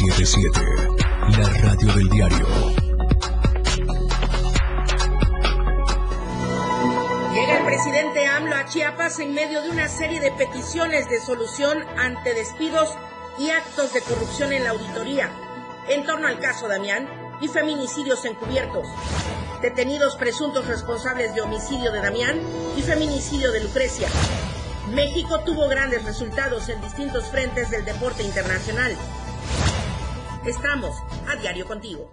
977, la radio del diario. Llega el presidente AMLO a Chiapas en medio de una serie de peticiones de solución ante despidos y actos de corrupción en la auditoría en torno al caso Damián y feminicidios encubiertos. Detenidos presuntos responsables de homicidio de Damián y feminicidio de Lucrecia. México tuvo grandes resultados en distintos frentes del deporte internacional. Estamos a diario contigo.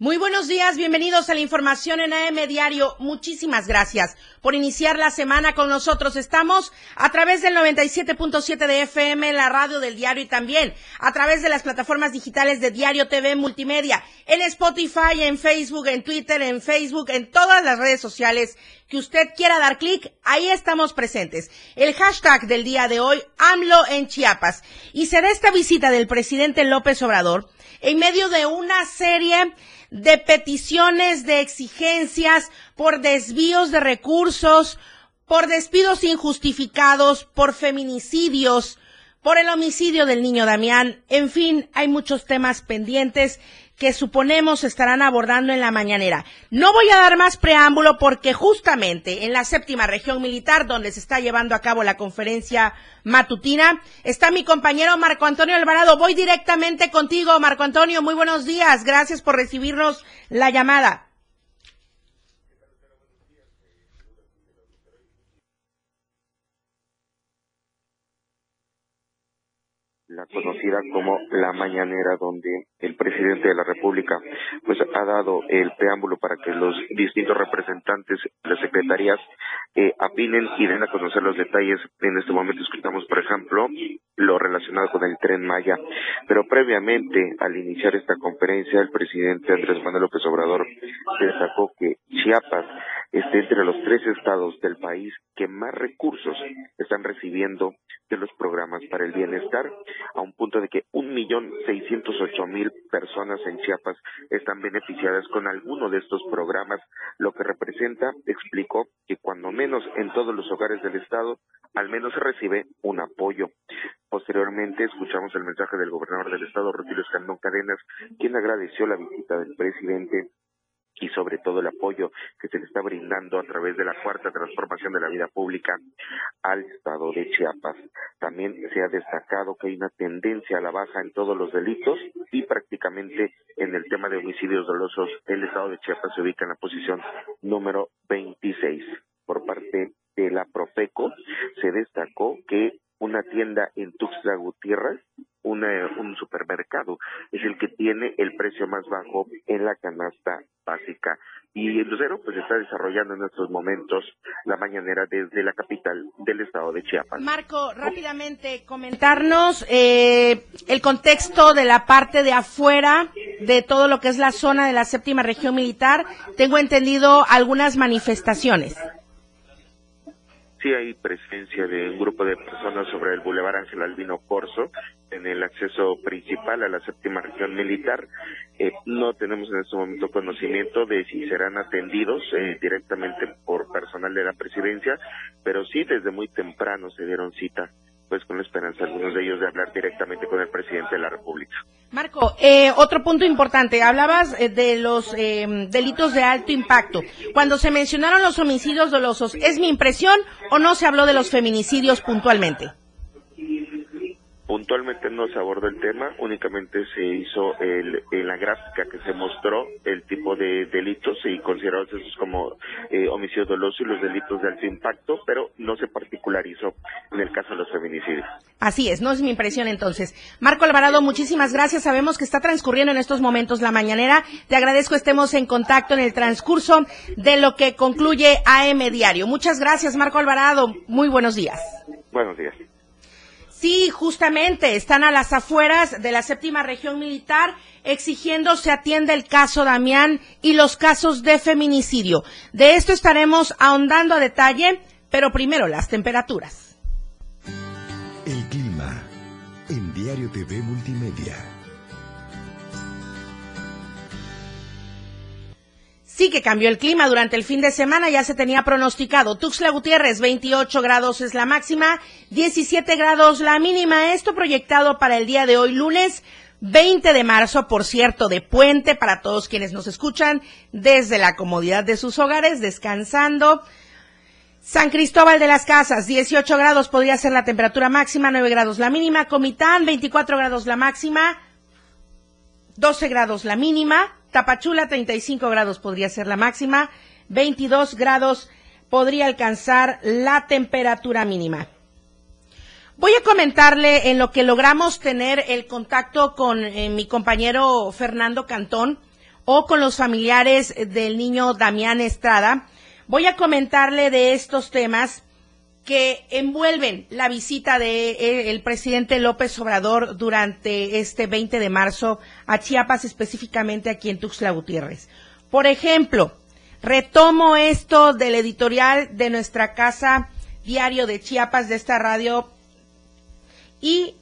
Muy buenos días, bienvenidos a la información en AM Diario. Muchísimas gracias por iniciar la semana con nosotros. Estamos a través del 97.7 de FM, la radio del diario y también a través de las plataformas digitales de Diario TV Multimedia, en Spotify, en Facebook, en Twitter, en Facebook, en todas las redes sociales que usted quiera dar clic, ahí estamos presentes. El hashtag del día de hoy, AMLO en Chiapas. Y será esta visita del presidente López Obrador en medio de una serie de peticiones, de exigencias por desvíos de recursos, por despidos injustificados, por feminicidios, por el homicidio del niño Damián. En fin, hay muchos temas pendientes que suponemos estarán abordando en la mañanera. No voy a dar más preámbulo porque justamente en la séptima región militar, donde se está llevando a cabo la conferencia matutina, está mi compañero Marco Antonio Alvarado. Voy directamente contigo, Marco Antonio. Muy buenos días. Gracias por recibirnos la llamada. La conocida como la mañanera donde el presidente de la República pues ha dado el preámbulo para que los distintos representantes de las secretarías eh, apinen y den a conocer los detalles. En este momento escuchamos, por ejemplo, lo relacionado con el tren Maya. Pero previamente, al iniciar esta conferencia, el presidente Andrés Manuel López Obrador destacó que Chiapas esté entre los tres estados del país que más recursos están recibiendo de los programas para el bienestar, a un punto de que un millón seiscientos ocho mil personas en Chiapas están beneficiadas con alguno de estos programas, lo que representa, explicó, que cuando menos en todos los hogares del estado, al menos se recibe un apoyo. Posteriormente escuchamos el mensaje del gobernador del estado, Rutilio Escandón Cadenas, quien agradeció la visita del presidente y sobre todo el apoyo que se le está brindando a través de la cuarta transformación de la vida pública al estado de Chiapas. También se ha destacado que hay una tendencia a la baja en todos los delitos y prácticamente en el tema de homicidios dolosos el estado de Chiapas se ubica en la posición número 26. Por parte de la Profeco se destacó que una tienda en Tuxtla Gutiérrez un supermercado es el que tiene el precio más bajo en la canasta básica. Y el Lucero pues está desarrollando en estos momentos la mañanera desde la capital del estado de Chiapas. Marco, rápidamente comentarnos eh, el contexto de la parte de afuera de todo lo que es la zona de la séptima región militar. Tengo entendido algunas manifestaciones sí hay presencia de un grupo de personas sobre el Boulevard Ángel Albino Corso en el acceso principal a la séptima región militar. Eh, no tenemos en este momento conocimiento de si serán atendidos eh, directamente por personal de la presidencia, pero sí desde muy temprano se dieron cita pues con la esperanza algunos de ellos de hablar directamente con el presidente de la República. Marco, eh, otro punto importante, hablabas eh, de los eh, delitos de alto impacto. Cuando se mencionaron los homicidios dolosos, ¿es mi impresión o no se habló de los feminicidios puntualmente? Puntualmente no se abordó el tema, únicamente se hizo el, en la gráfica que se mostró el tipo de delitos y considerados esos como eh, homicidio doloso y los delitos de alto impacto, pero no se particularizó en el caso de los feminicidios. Así es, no es mi impresión entonces. Marco Alvarado, muchísimas gracias. Sabemos que está transcurriendo en estos momentos la mañanera. Te agradezco estemos en contacto en el transcurso de lo que concluye AM Diario. Muchas gracias, Marco Alvarado. Muy buenos días. Buenos días. Sí, justamente, están a las afueras de la séptima región militar exigiendo se atienda el caso Damián y los casos de feminicidio. De esto estaremos ahondando a detalle, pero primero las temperaturas. El clima en Diario TV Multimedia. Sí que cambió el clima durante el fin de semana, ya se tenía pronosticado. Tuxtla Gutiérrez, 28 grados es la máxima, 17 grados la mínima. Esto proyectado para el día de hoy, lunes 20 de marzo, por cierto, de puente para todos quienes nos escuchan desde la comodidad de sus hogares, descansando. San Cristóbal de las Casas, 18 grados podría ser la temperatura máxima, 9 grados la mínima. Comitán, 24 grados la máxima, 12 grados la mínima. Tapachula, 35 grados podría ser la máxima, 22 grados podría alcanzar la temperatura mínima. Voy a comentarle en lo que logramos tener el contacto con eh, mi compañero Fernando Cantón o con los familiares del niño Damián Estrada. Voy a comentarle de estos temas que envuelven la visita del de, eh, presidente López Obrador durante este 20 de marzo a Chiapas, específicamente aquí en Tuxtla Gutiérrez. Por ejemplo, retomo esto del editorial de nuestra casa diario de Chiapas, de esta radio, y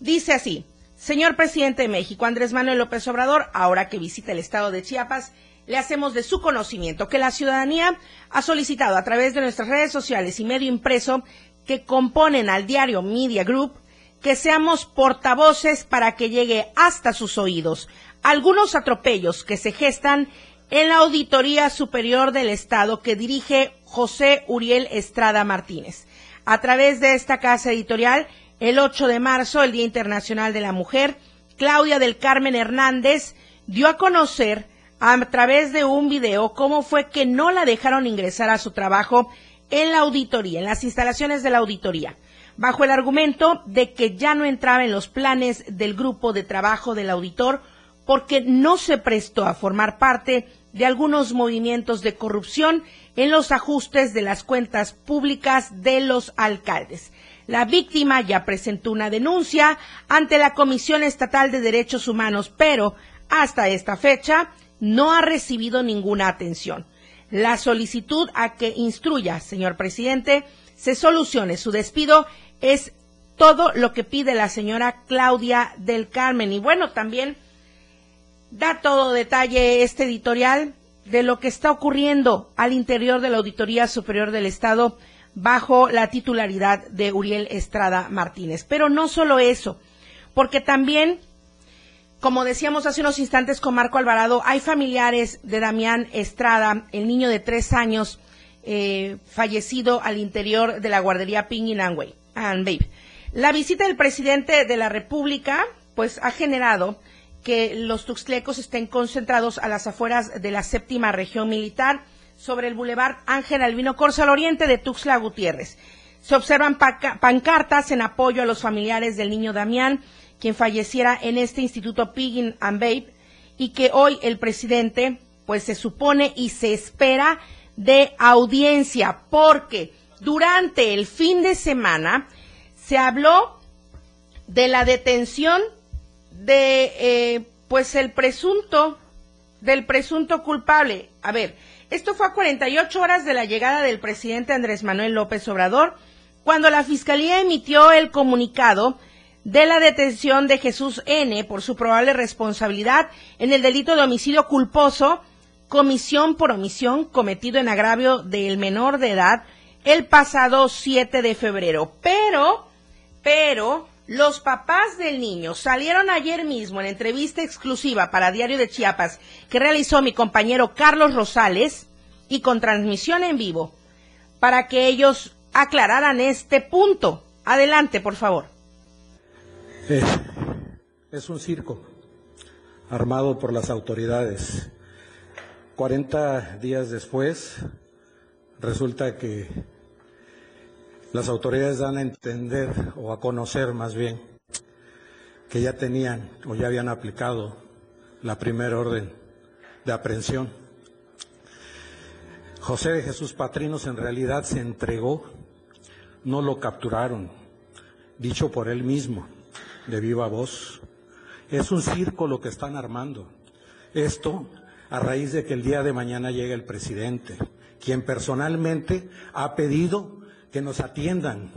dice así, señor presidente de México, Andrés Manuel López Obrador, ahora que visita el estado de Chiapas, le hacemos de su conocimiento que la ciudadanía ha solicitado a través de nuestras redes sociales y medio impreso que componen al diario Media Group que seamos portavoces para que llegue hasta sus oídos algunos atropellos que se gestan en la Auditoría Superior del Estado que dirige José Uriel Estrada Martínez. A través de esta casa editorial, el 8 de marzo, el Día Internacional de la Mujer, Claudia del Carmen Hernández dio a conocer a través de un video cómo fue que no la dejaron ingresar a su trabajo en la auditoría, en las instalaciones de la auditoría, bajo el argumento de que ya no entraba en los planes del grupo de trabajo del auditor porque no se prestó a formar parte de algunos movimientos de corrupción en los ajustes de las cuentas públicas de los alcaldes. La víctima ya presentó una denuncia ante la Comisión Estatal de Derechos Humanos, pero hasta esta fecha no ha recibido ninguna atención. La solicitud a que instruya, señor presidente, se solucione su despido es todo lo que pide la señora Claudia del Carmen. Y bueno, también da todo detalle este editorial de lo que está ocurriendo al interior de la Auditoría Superior del Estado bajo la titularidad de Uriel Estrada Martínez. Pero no solo eso, porque también como decíamos hace unos instantes con Marco Alvarado, hay familiares de Damián Estrada, el niño de tres años eh, fallecido al interior de la guardería Ping in and Babe. La visita del presidente de la República, pues, ha generado que los tuxtlecos estén concentrados a las afueras de la séptima región militar sobre el bulevar Ángel Albino Corsa al oriente de Tuxtla Gutiérrez. Se observan pancartas en apoyo a los familiares del niño Damián quien falleciera en este instituto Piggin and Babe y que hoy el presidente pues se supone y se espera de audiencia porque durante el fin de semana se habló de la detención de eh, pues el presunto del presunto culpable. A ver, esto fue a 48 horas de la llegada del presidente Andrés Manuel López Obrador, cuando la Fiscalía emitió el comunicado de la detención de Jesús N. por su probable responsabilidad en el delito de homicidio culposo, comisión por omisión cometido en agravio del menor de edad el pasado 7 de febrero. Pero, pero, los papás del niño salieron ayer mismo en entrevista exclusiva para Diario de Chiapas que realizó mi compañero Carlos Rosales y con transmisión en vivo para que ellos aclararan este punto. Adelante, por favor. Es un circo armado por las autoridades. 40 días después, resulta que las autoridades dan a entender, o a conocer más bien, que ya tenían o ya habían aplicado la primera orden de aprehensión. José de Jesús Patrinos en realidad se entregó, no lo capturaron, dicho por él mismo de viva voz. Es un circo lo que están armando. Esto a raíz de que el día de mañana llegue el presidente, quien personalmente ha pedido que nos atiendan,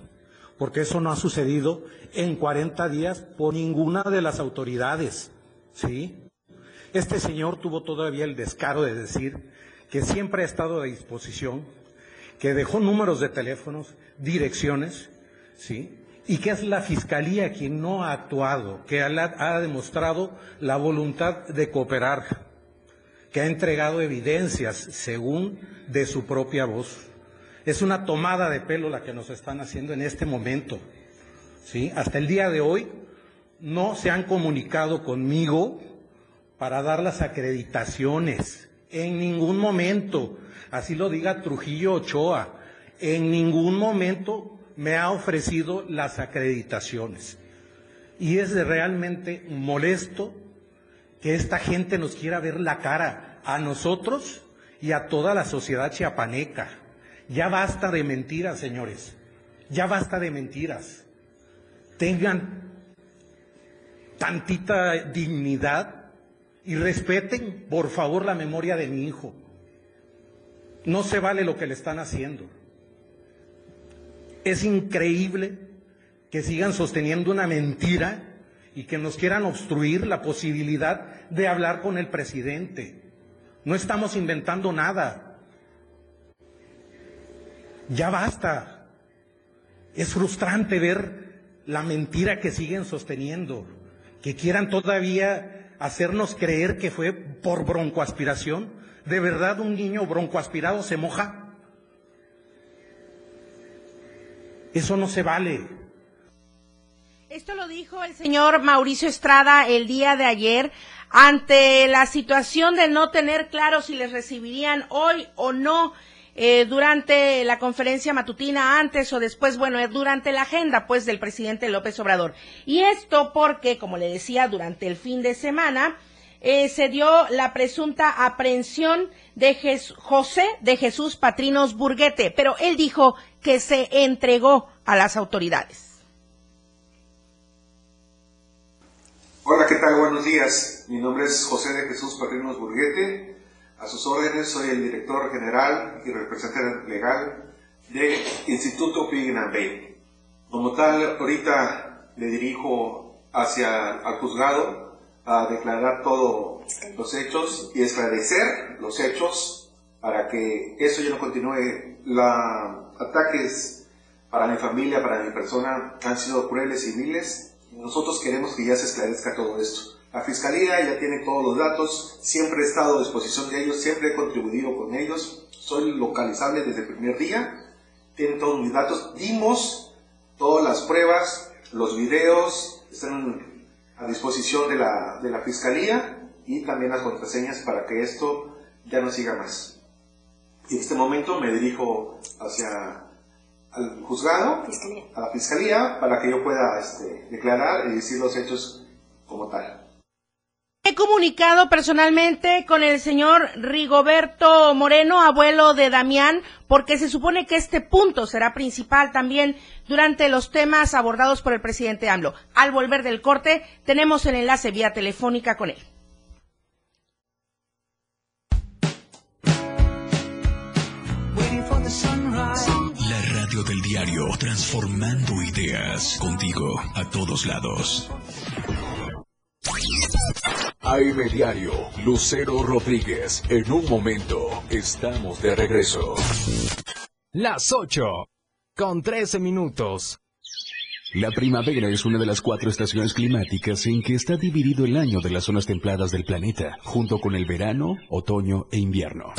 porque eso no ha sucedido en 40 días por ninguna de las autoridades. ¿Sí? Este señor tuvo todavía el descaro de decir que siempre ha estado a disposición, que dejó números de teléfonos, direcciones, ¿sí? Y que es la Fiscalía quien no ha actuado, que ha demostrado la voluntad de cooperar, que ha entregado evidencias según de su propia voz. Es una tomada de pelo la que nos están haciendo en este momento. ¿sí? Hasta el día de hoy no se han comunicado conmigo para dar las acreditaciones. En ningún momento, así lo diga Trujillo Ochoa, en ningún momento me ha ofrecido las acreditaciones. Y es realmente molesto que esta gente nos quiera ver la cara a nosotros y a toda la sociedad chiapaneca. Ya basta de mentiras, señores. Ya basta de mentiras. Tengan tantita dignidad y respeten, por favor, la memoria de mi hijo. No se vale lo que le están haciendo. Es increíble que sigan sosteniendo una mentira y que nos quieran obstruir la posibilidad de hablar con el presidente. No estamos inventando nada. Ya basta. Es frustrante ver la mentira que siguen sosteniendo, que quieran todavía hacernos creer que fue por broncoaspiración. ¿De verdad un niño broncoaspirado se moja? Eso no se vale. Esto lo dijo el señor Mauricio Estrada el día de ayer ante la situación de no tener claro si les recibirían hoy o no eh, durante la conferencia matutina, antes o después, bueno, eh, durante la agenda, pues, del presidente López Obrador. Y esto porque, como le decía, durante el fin de semana, eh, se dio la presunta aprehensión de José de Jesús Patrinos Burguete, pero él dijo que se entregó a las autoridades. Hola, ¿qué tal? Buenos días. Mi nombre es José de Jesús Patrinos Burguete. A sus órdenes, soy el director general y representante legal de Instituto Bay. Como tal, ahorita le dirijo hacia el juzgado a declarar todos los hechos y esclarecer los hechos para que eso ya no continúe. Los ataques para mi familia, para mi persona, han sido crueles y viles. Nosotros queremos que ya se esclarezca todo esto. La Fiscalía ya tiene todos los datos, siempre he estado a disposición de ellos, siempre he contribuido con ellos, soy localizable desde el primer día, tienen todos mis datos, dimos todas las pruebas, los videos, están a disposición de la, de la Fiscalía y también las contraseñas para que esto ya no siga más. Y en este momento me dirijo hacia al juzgado, a la Fiscalía, para que yo pueda este, declarar y decir los hechos como tal. He comunicado personalmente con el señor Rigoberto Moreno, abuelo de Damián, porque se supone que este punto será principal también durante los temas abordados por el presidente AMLO. Al volver del corte, tenemos el enlace vía telefónica con él. La radio del diario, transformando ideas contigo a todos lados. AM Diario, Lucero Rodríguez. En un momento, estamos de regreso. Las 8, con 13 minutos. La primavera es una de las cuatro estaciones climáticas en que está dividido el año de las zonas templadas del planeta, junto con el verano, otoño e invierno.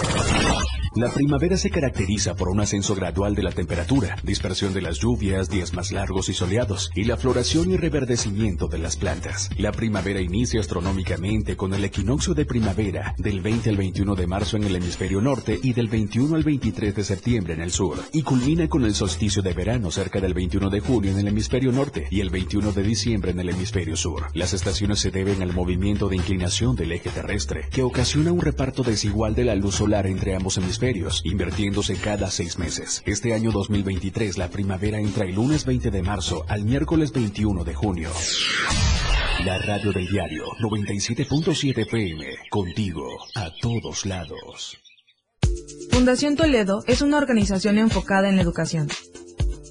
La primavera se caracteriza por un ascenso gradual de la temperatura, dispersión de las lluvias, días más largos y soleados, y la floración y reverdecimiento de las plantas. La primavera inicia astronómicamente con el equinoccio de primavera del 20 al 21 de marzo en el hemisferio norte y del 21 al 23 de septiembre en el sur, y culmina con el solsticio de verano cerca del 21 de junio en el hemisferio norte y el 21 de diciembre en el hemisferio sur. Las estaciones se deben al movimiento de inclinación del eje terrestre, que ocasiona un reparto desigual de la luz solar entre ambos hemisferios invirtiéndose cada seis meses. Este año 2023 la primavera entra el lunes 20 de marzo al miércoles 21 de junio. La radio del diario 97.7 PM, contigo a todos lados. Fundación Toledo es una organización enfocada en la educación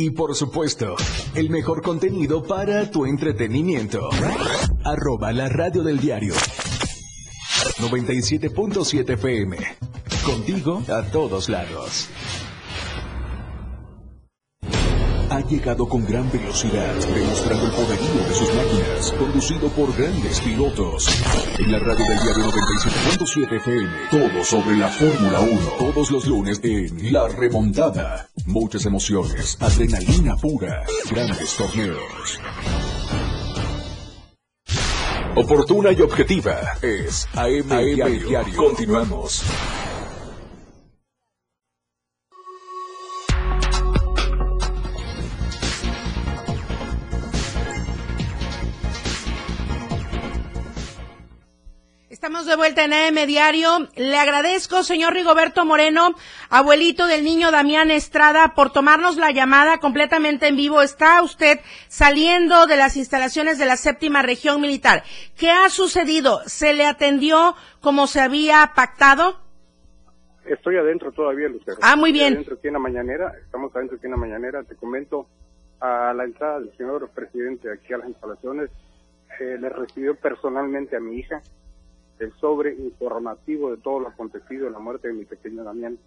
Y por supuesto, el mejor contenido para tu entretenimiento. Arroba la radio del diario. 97.7 FM. Contigo a todos lados. Ha llegado con gran velocidad, demostrando el poderío de sus máquinas, conducido por grandes pilotos. En la radio del diario 97.7 FM, todo sobre la Fórmula 1, todos los lunes en La Remontada. Muchas emociones, adrenalina pura, grandes torneos. Oportuna y objetiva es AM, Diario. Continuamos. De vuelta en AM Diario. Le agradezco, señor Rigoberto Moreno, abuelito del niño Damián Estrada, por tomarnos la llamada completamente en vivo. Está usted saliendo de las instalaciones de la séptima región militar. ¿Qué ha sucedido? ¿Se le atendió como se había pactado? Estoy adentro todavía, Lucero. Ah, muy bien. Estoy adentro aquí en la mañanera, estamos adentro aquí en la mañanera. Te comento, a la entrada del señor presidente aquí a las instalaciones, eh, le recibió personalmente a mi hija el sobre informativo de todo lo acontecido en la muerte de mi pequeño Damián.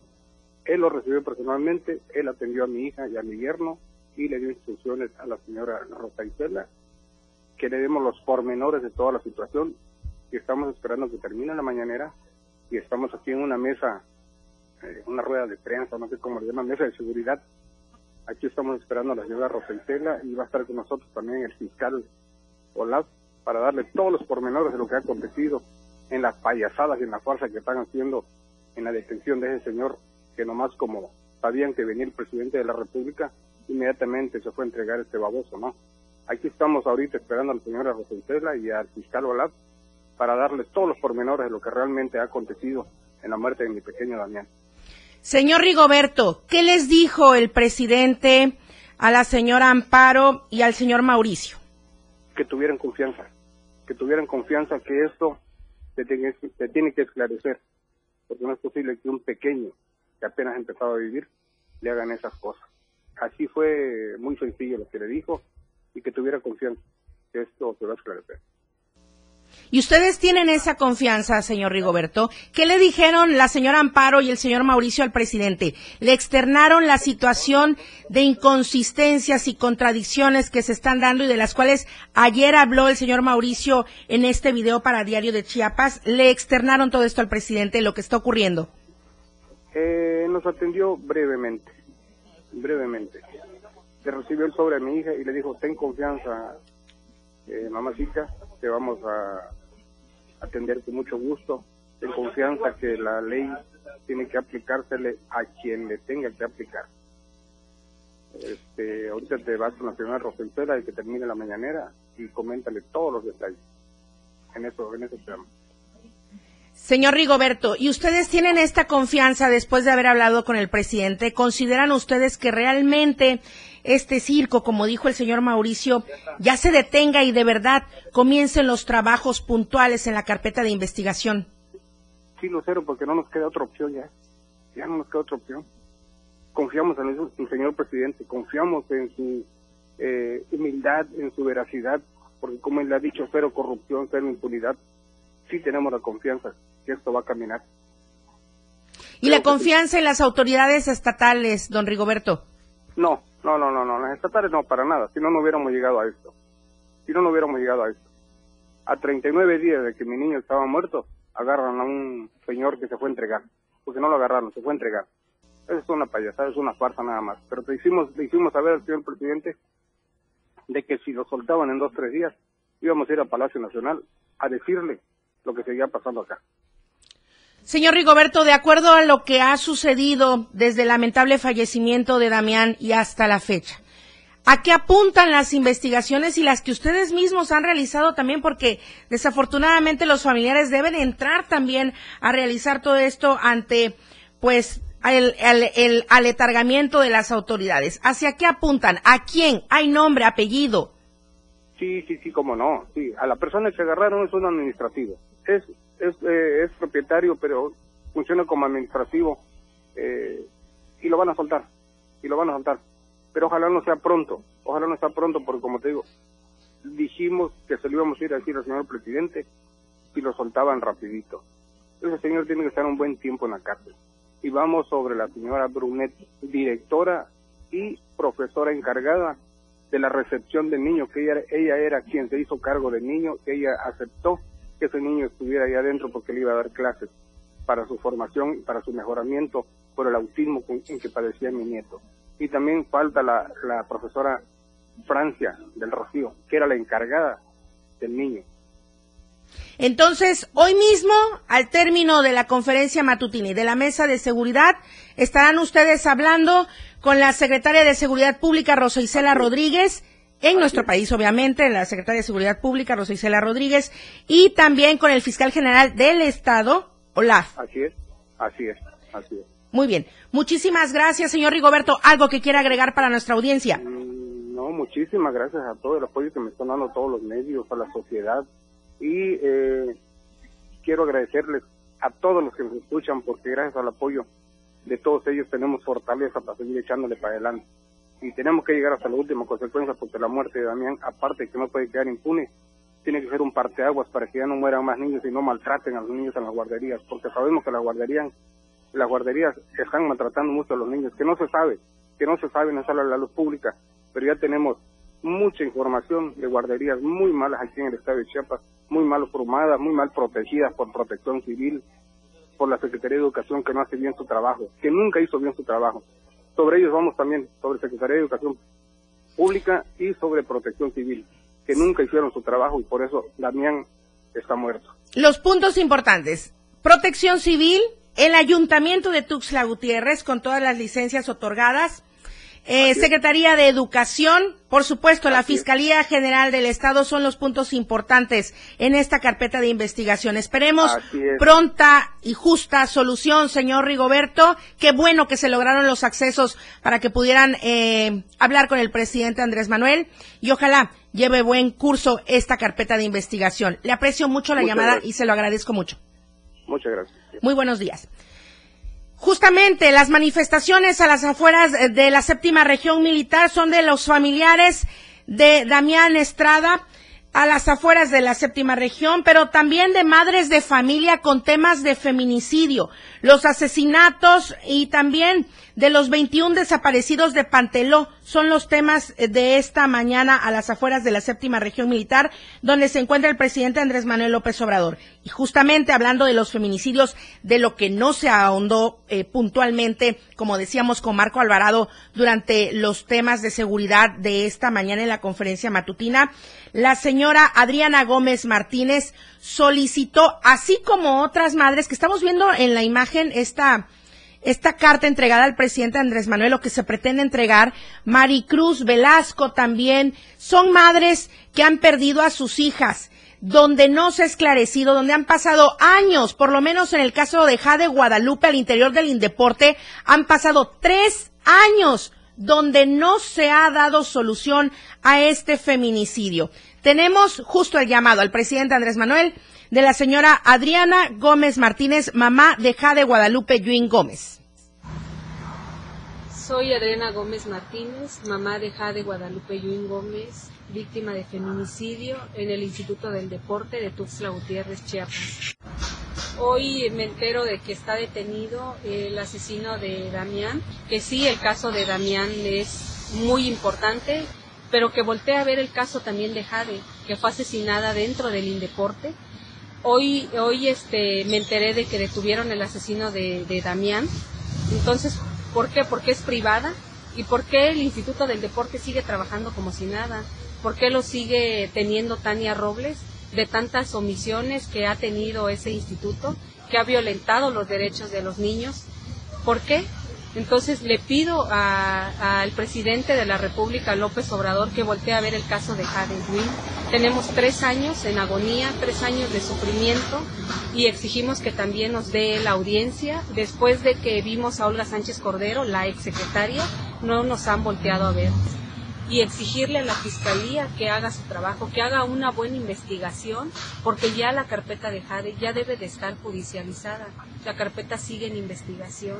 Él lo recibió personalmente, él atendió a mi hija y a mi yerno y le dio instrucciones a la señora Rosa Isela que le demos los pormenores de toda la situación y estamos esperando que termine la mañanera y estamos aquí en una mesa, eh, una rueda de prensa, no sé cómo le llaman, mesa de seguridad. Aquí estamos esperando a la señora Rosa Isela y va a estar con nosotros también el fiscal Olaf para darle todos los pormenores de lo que ha acontecido en las payasadas y en la farsa que están haciendo en la detención de ese señor, que nomás como sabían que venía el presidente de la República, inmediatamente se fue a entregar este baboso, ¿no? Aquí estamos ahorita esperando a la señora Rosentela y al fiscal Olaf para darles todos los pormenores de lo que realmente ha acontecido en la muerte de mi pequeño Damián. Señor Rigoberto, ¿qué les dijo el presidente a la señora Amparo y al señor Mauricio? Que tuvieran confianza, que tuvieran confianza que esto se tiene, se tiene que esclarecer, porque no es posible que un pequeño que apenas ha empezado a vivir le hagan esas cosas. Así fue muy sencillo lo que le dijo y que tuviera confianza que esto se va a esclarecer. Y ustedes tienen esa confianza, señor Rigoberto. ¿Qué le dijeron la señora Amparo y el señor Mauricio al presidente? ¿Le externaron la situación de inconsistencias y contradicciones que se están dando y de las cuales ayer habló el señor Mauricio en este video para Diario de Chiapas? ¿Le externaron todo esto al presidente, lo que está ocurriendo? Eh, nos atendió brevemente, brevemente. Le recibió el sobre a mi hija y le dijo, ten confianza, eh, mamacita, te vamos a atender con mucho gusto. Ten confianza que la ley tiene que aplicársele a quien le tenga que aplicar. Este, ahorita te vas con la señora Rosentera y que termine la mañanera y coméntale todos los detalles en eso, en ese tema. Señor Rigoberto, ¿y ustedes tienen esta confianza después de haber hablado con el presidente? ¿Consideran ustedes que realmente este circo, como dijo el señor Mauricio, ya se detenga y de verdad comiencen los trabajos puntuales en la carpeta de investigación? Sí, Lucero, porque no nos queda otra opción ya. Ya no nos queda otra opción. Confiamos en el señor presidente, confiamos en su eh, humildad, en su veracidad, porque como él ha dicho, cero corrupción, cero impunidad. Sí tenemos la confianza que esto va a caminar. ¿Y la confianza en las autoridades estatales, don Rigoberto? No, no, no, no, no, las estatales no, para nada, si no, no hubiéramos llegado a esto. Si no, no hubiéramos llegado a esto. A 39 días de que mi niño estaba muerto, agarran a un señor que se fue a entregar, porque no lo agarraron, se fue a entregar. Eso es una payasada, es una farsa nada más. Pero te hicimos, le hicimos saber al señor presidente de que si lo soltaban en dos, tres días, íbamos a ir a Palacio Nacional a decirle lo que seguía pasando acá. Señor Rigoberto, de acuerdo a lo que ha sucedido desde el lamentable fallecimiento de Damián y hasta la fecha, ¿a qué apuntan las investigaciones y las que ustedes mismos han realizado también? Porque desafortunadamente los familiares deben entrar también a realizar todo esto ante, pues, el, el, aletargamiento de las autoridades. ¿Hacia qué apuntan? ¿A quién? ¿Hay nombre, apellido? Sí, sí, sí, cómo no. Sí, a la persona que agarraron es un administrativo. Es, es, eh, es propietario, pero funciona como administrativo. Eh, y lo van a soltar. Y lo van a soltar. Pero ojalá no sea pronto. Ojalá no sea pronto, porque como te digo, dijimos que se lo íbamos a ir a decir al señor presidente y lo soltaban rapidito. Ese señor tiene que estar un buen tiempo en la cárcel y vamos sobre la señora Brunet, directora y profesora encargada de la recepción del niño, que ella, ella era quien se hizo cargo del niño, que ella aceptó que ese niño estuviera ahí adentro porque le iba a dar clases para su formación y para su mejoramiento por el autismo en que padecía mi nieto. Y también falta la, la profesora Francia del Rocío, que era la encargada del niño. Entonces, hoy mismo, al término de la conferencia matutina y de la mesa de seguridad, estarán ustedes hablando con la secretaria de Seguridad Pública, Rosa Isela Rodríguez, en nuestro país, obviamente, la secretaria de Seguridad Pública, Rosa Isela Rodríguez, y también con el fiscal general del Estado, Olaf. Así es, así es, así es. Muy bien. Muchísimas gracias, señor Rigoberto. ¿Algo que quiera agregar para nuestra audiencia? Mm, no, muchísimas gracias a todo el apoyo que me están dando todos los medios, a la sociedad, y eh, quiero agradecerles a todos los que nos escuchan porque gracias al apoyo de todos ellos tenemos fortaleza para seguir echándole para adelante. Y tenemos que llegar hasta la última consecuencia porque la muerte de Damián, aparte de que no puede quedar impune, tiene que ser un parteaguas para que ya no mueran más niños y no maltraten a los niños en las guarderías, porque sabemos que las guarderías, las guarderías están maltratando mucho a los niños, que no se sabe, que no se sabe, no sale a la luz pública, pero ya tenemos mucha información de guarderías muy malas aquí en el estado de Chiapas, muy mal formadas, muy mal protegidas por protección civil, por la Secretaría de Educación que no hace bien su trabajo, que nunca hizo bien su trabajo. Sobre ellos vamos también, sobre Secretaría de Educación Pública y sobre protección civil, que nunca hicieron su trabajo y por eso Damián está muerto. Los puntos importantes. Protección civil, el ayuntamiento de Tuxtla Gutiérrez con todas las licencias otorgadas, eh, Secretaría de Educación, por supuesto, la Fiscalía General del Estado son los puntos importantes en esta carpeta de investigación. Esperemos pronta y justa solución, señor Rigoberto. Qué bueno que se lograron los accesos para que pudieran eh, hablar con el presidente Andrés Manuel y ojalá lleve buen curso esta carpeta de investigación. Le aprecio mucho la llamada y se lo agradezco mucho. Muchas gracias. Muy buenos días. Justamente las manifestaciones a las afueras de la séptima región militar son de los familiares de Damián Estrada a las afueras de la séptima región, pero también de madres de familia con temas de feminicidio, los asesinatos y también de los 21 desaparecidos de Panteló son los temas eh, de esta mañana a las afueras de la séptima región militar, donde se encuentra el presidente Andrés Manuel López Obrador. Y justamente hablando de los feminicidios, de lo que no se ahondó eh, puntualmente, como decíamos con Marco Alvarado, durante los temas de seguridad de esta mañana en la conferencia matutina, la señora Adriana Gómez Martínez solicitó, así como otras madres que estamos viendo en la imagen, esta esta carta entregada al presidente Andrés Manuel, lo que se pretende entregar, Maricruz Velasco también, son madres que han perdido a sus hijas, donde no se ha esclarecido, donde han pasado años, por lo menos en el caso de Jade Guadalupe al interior del Indeporte, han pasado tres años donde no se ha dado solución a este feminicidio. Tenemos justo el llamado al presidente Andrés Manuel de la señora Adriana Gómez Martínez, mamá de Jade Guadalupe Yuin Gómez. Soy Adriana Gómez Martínez, mamá de Jade Guadalupe Yuin Gómez, víctima de feminicidio en el Instituto del Deporte de Tuxtla Gutiérrez, Chiapas. Hoy me entero de que está detenido el asesino de Damián, que sí, el caso de Damián es muy importante, pero que voltea a ver el caso también de Jade, que fue asesinada dentro del Indeporte Hoy, hoy este, me enteré de que detuvieron el asesino de, de Damián. Entonces, ¿por qué? Porque es privada. ¿Y por qué el Instituto del Deporte sigue trabajando como si nada? ¿Por qué lo sigue teniendo Tania Robles? De tantas omisiones que ha tenido ese instituto, que ha violentado los derechos de los niños. ¿Por qué? Entonces le pido al presidente de la República, López Obrador, que voltee a ver el caso de Jade Wynn. Tenemos tres años en agonía, tres años de sufrimiento y exigimos que también nos dé la audiencia. Después de que vimos a Olga Sánchez Cordero, la exsecretaria, no nos han volteado a ver. Y exigirle a la Fiscalía que haga su trabajo, que haga una buena investigación, porque ya la carpeta de Jade ya debe de estar judicializada. La carpeta sigue en investigación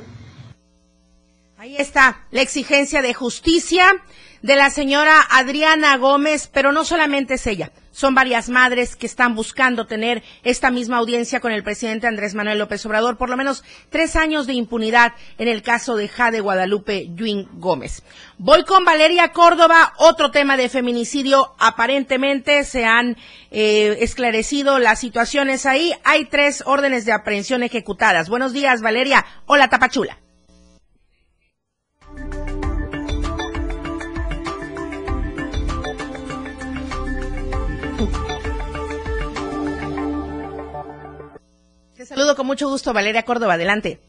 Ahí está la exigencia de justicia de la señora Adriana Gómez, pero no solamente es ella, son varias madres que están buscando tener esta misma audiencia con el presidente Andrés Manuel López Obrador, por lo menos tres años de impunidad en el caso de Jade Guadalupe Yuin Gómez. Voy con Valeria Córdoba, otro tema de feminicidio, aparentemente se han eh, esclarecido las situaciones ahí, hay tres órdenes de aprehensión ejecutadas. Buenos días, Valeria. Hola, Tapachula. Te saludo con mucho gusto, Valeria Córdoba. Adelante.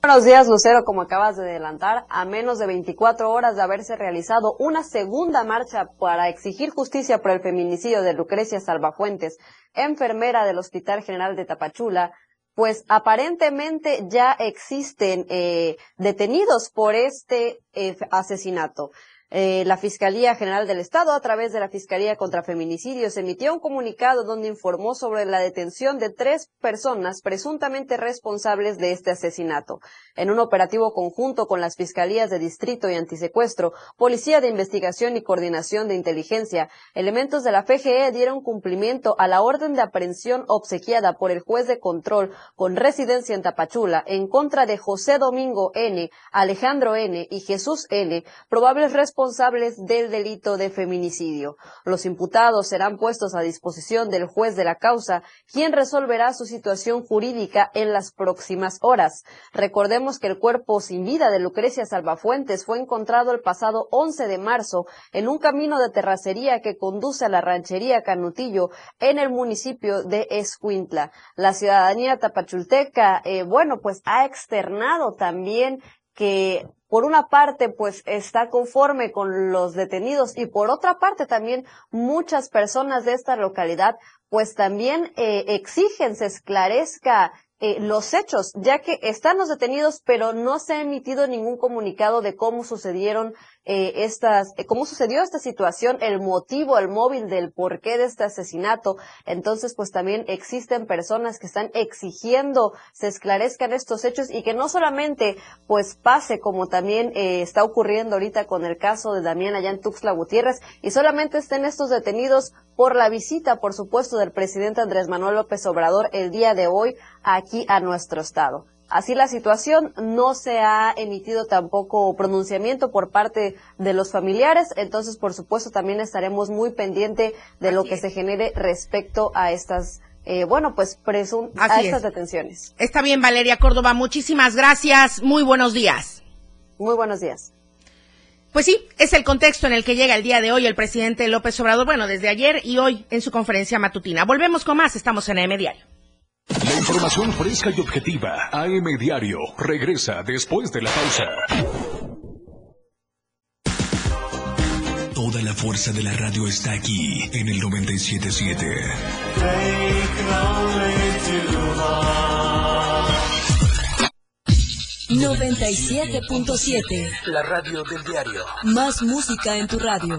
Buenos días, Lucero. Como acabas de adelantar, a menos de 24 horas de haberse realizado una segunda marcha para exigir justicia por el feminicidio de Lucrecia Salvafuentes, enfermera del Hospital General de Tapachula, pues aparentemente ya existen eh, detenidos por este eh, asesinato. Eh, la Fiscalía General del Estado, a través de la Fiscalía contra Feminicidios, emitió un comunicado donde informó sobre la detención de tres personas presuntamente responsables de este asesinato. En un operativo conjunto con las Fiscalías de Distrito y Antisecuestro, Policía de Investigación y Coordinación de Inteligencia, elementos de la FGE dieron cumplimiento a la orden de aprehensión obsequiada por el juez de control con residencia en Tapachula en contra de José Domingo N., Alejandro N. y Jesús N., probables responsables responsables del delito de feminicidio. Los imputados serán puestos a disposición del juez de la causa, quien resolverá su situación jurídica en las próximas horas. Recordemos que el cuerpo sin vida de Lucrecia Salvafuentes fue encontrado el pasado 11 de marzo en un camino de terracería que conduce a la ranchería Canutillo en el municipio de Escuintla. La ciudadanía tapachulteca, eh, bueno, pues ha externado también que por una parte, pues está conforme con los detenidos y por otra parte también muchas personas de esta localidad, pues también eh, exigen se esclarezca eh, los hechos, ya que están los detenidos, pero no se ha emitido ningún comunicado de cómo sucedieron eh, estas, eh, cómo sucedió esta situación, el motivo, el móvil del porqué de este asesinato. Entonces, pues también existen personas que están exigiendo se esclarezcan estos hechos y que no solamente pues pase como también eh, está ocurriendo ahorita con el caso de Damián allá en Gutiérrez y solamente estén estos detenidos por la visita, por supuesto, del presidente Andrés Manuel López Obrador el día de hoy aquí a nuestro estado. Así la situación, no se ha emitido tampoco pronunciamiento por parte de los familiares, entonces por supuesto también estaremos muy pendiente de lo que se genere respecto a estas eh, bueno, pues presum a estas detenciones. Está bien, Valeria Córdoba, muchísimas gracias, muy buenos días. Muy buenos días. Pues sí, es el contexto en el que llega el día de hoy el presidente López Obrador, bueno, desde ayer y hoy en su conferencia matutina. Volvemos con más, estamos en AM Diario. La información fresca y objetiva. AM Diario. Regresa después de la pausa. Toda la fuerza de la radio está aquí en el 977. 97.7. La radio del diario. Más música en tu radio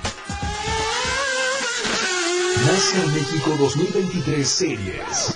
NASCAR México 2023 Series.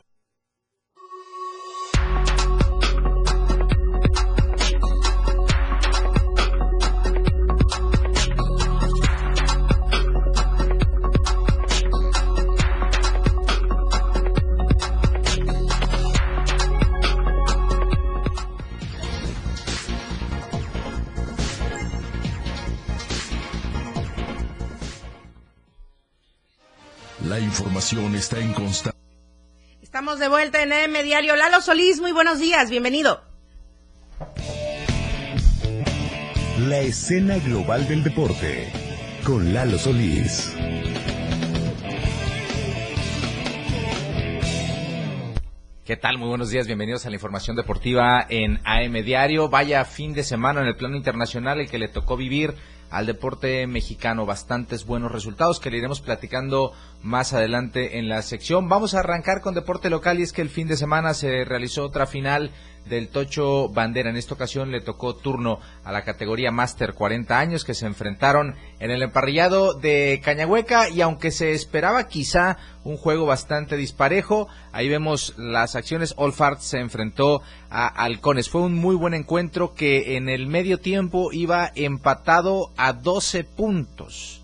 La información está en constante. Estamos de vuelta en M Diario. Lalo Solís, muy buenos días, bienvenido. La escena global del deporte con Lalo Solís. ¿Qué tal? Muy buenos días, bienvenidos a la información deportiva en AM Diario. Vaya fin de semana en el plano internacional el que le tocó vivir al deporte mexicano. Bastantes buenos resultados que le iremos platicando más adelante en la sección. Vamos a arrancar con deporte local y es que el fin de semana se realizó otra final del Tocho Bandera. En esta ocasión le tocó turno a la categoría Master 40 años que se enfrentaron en el emparrillado de Cañahueca y aunque se esperaba quizá un juego bastante disparejo, ahí vemos las acciones. All Farts se enfrentó a Halcones. Fue un muy buen encuentro que en el medio tiempo iba empatado a 12 puntos.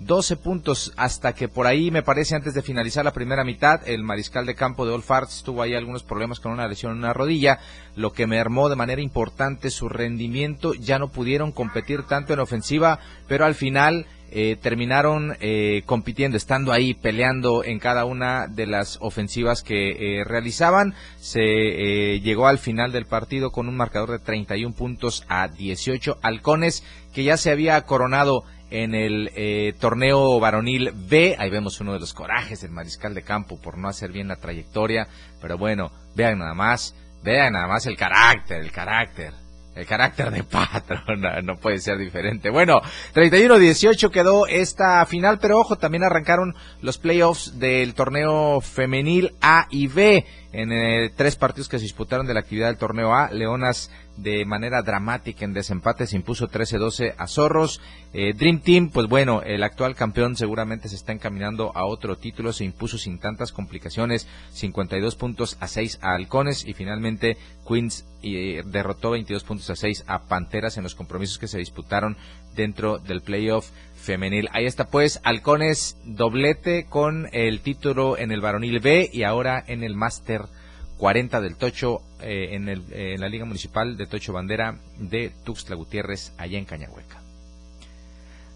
12 puntos hasta que por ahí me parece antes de finalizar la primera mitad el mariscal de campo de All Farts tuvo ahí algunos problemas con una lesión en una rodilla lo que mermó de manera importante su rendimiento ya no pudieron competir tanto en ofensiva pero al final eh, terminaron eh, compitiendo, estando ahí, peleando en cada una de las ofensivas que eh, realizaban. Se eh, llegó al final del partido con un marcador de 31 puntos a 18. Halcones, que ya se había coronado en el eh, torneo varonil B. Ahí vemos uno de los corajes del mariscal de campo por no hacer bien la trayectoria. Pero bueno, vean nada más, vean nada más el carácter, el carácter. El carácter de patrón no, no puede ser diferente. Bueno, 31-18 quedó esta final, pero ojo, también arrancaron los playoffs del torneo femenil A y B en eh, tres partidos que se disputaron de la actividad del torneo A. Leonas de manera dramática en desempate se impuso 13-12 a Zorros. Eh, Dream Team, pues bueno, el actual campeón seguramente se está encaminando a otro título, se impuso sin tantas complicaciones, 52 puntos a 6 a Halcones y finalmente Queens eh, derrotó 22 puntos a 6 a Panteras en los compromisos que se disputaron dentro del playoff femenil. Ahí está pues Halcones doblete con el título en el varonil B y ahora en el máster 40 del Tocho eh, en, el, eh, en la Liga Municipal de Tocho Bandera de Tuxtla Gutiérrez, allá en Cañahueca.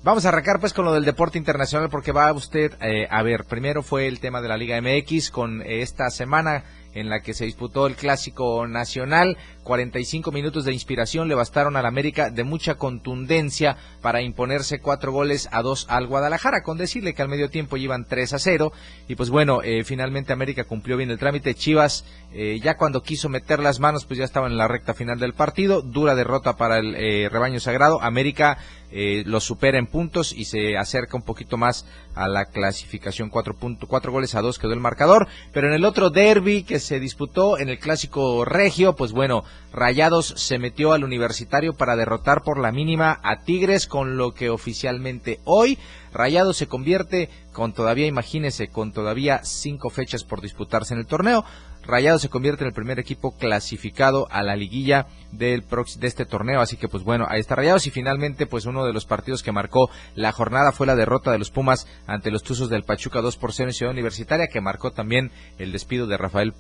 Vamos a arrancar pues con lo del deporte internacional porque va usted eh, a ver, primero fue el tema de la Liga MX con esta semana en la que se disputó el clásico nacional. 45 minutos de inspiración le bastaron al América de mucha contundencia para imponerse cuatro goles a dos al Guadalajara, con decirle que al medio tiempo iban 3 a 0. Y pues bueno, eh, finalmente América cumplió bien el trámite. Chivas, eh, ya cuando quiso meter las manos, pues ya estaba en la recta final del partido. Dura derrota para el eh, rebaño sagrado. América lo supera en puntos y se acerca un poquito más a la clasificación. Cuatro, punto, cuatro goles a dos quedó el marcador. Pero en el otro derby que se disputó en el clásico regio, pues bueno, Rayados se metió al universitario para derrotar por la mínima a Tigres, con lo que oficialmente hoy Rayados se convierte con todavía, imagínese, con todavía cinco fechas por disputarse en el torneo. Rayados se convierte en el primer equipo clasificado a la liguilla del de este torneo, así que pues bueno, ahí está Rayados y finalmente pues uno de los partidos que marcó la jornada fue la derrota de los Pumas ante los Tuzos del Pachuca 2 por 0 en Ciudad Universitaria, que marcó también el despido de Rafael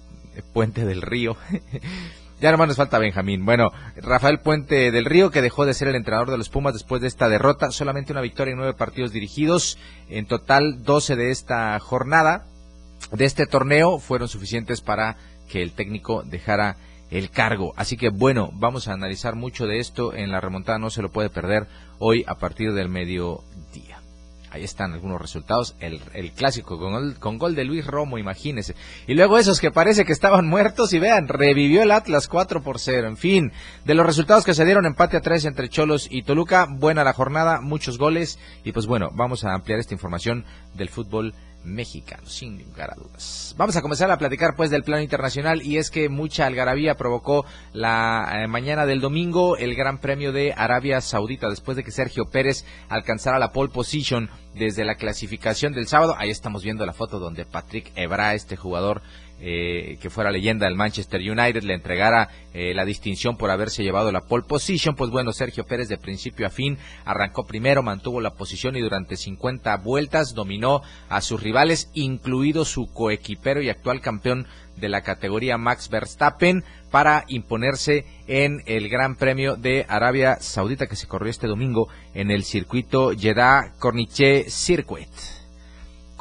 Puente del Río. Ya nomás nos falta Benjamín. Bueno, Rafael Puente del Río, que dejó de ser el entrenador de los Pumas después de esta derrota. Solamente una victoria en nueve partidos dirigidos. En total, doce de esta jornada, de este torneo, fueron suficientes para que el técnico dejara el cargo. Así que bueno, vamos a analizar mucho de esto en la remontada. No se lo puede perder hoy a partir del mediodía. Ahí están algunos resultados. El, clásico con gol, de Luis Romo, imagínese. Y luego esos que parece que estaban muertos y vean, revivió el Atlas 4 por 0. En fin, de los resultados que se dieron, empate a 3 entre Cholos y Toluca. Buena la jornada, muchos goles. Y pues bueno, vamos a ampliar esta información del fútbol mexicano, sin lugar a dudas. Vamos a comenzar a platicar pues del plano internacional y es que mucha algarabía provocó la eh, mañana del domingo el Gran Premio de Arabia Saudita después de que Sergio Pérez alcanzara la pole position desde la clasificación del sábado. Ahí estamos viendo la foto donde Patrick Ebra, este jugador eh, que fuera leyenda del Manchester United, le entregara eh, la distinción por haberse llevado la pole position. Pues bueno, Sergio Pérez de principio a fin arrancó primero, mantuvo la posición y durante 50 vueltas dominó a sus rivales, incluido su coequipero y actual campeón de la categoría Max Verstappen para imponerse en el Gran Premio de Arabia Saudita que se corrió este domingo en el circuito Jeddah Corniche Circuit.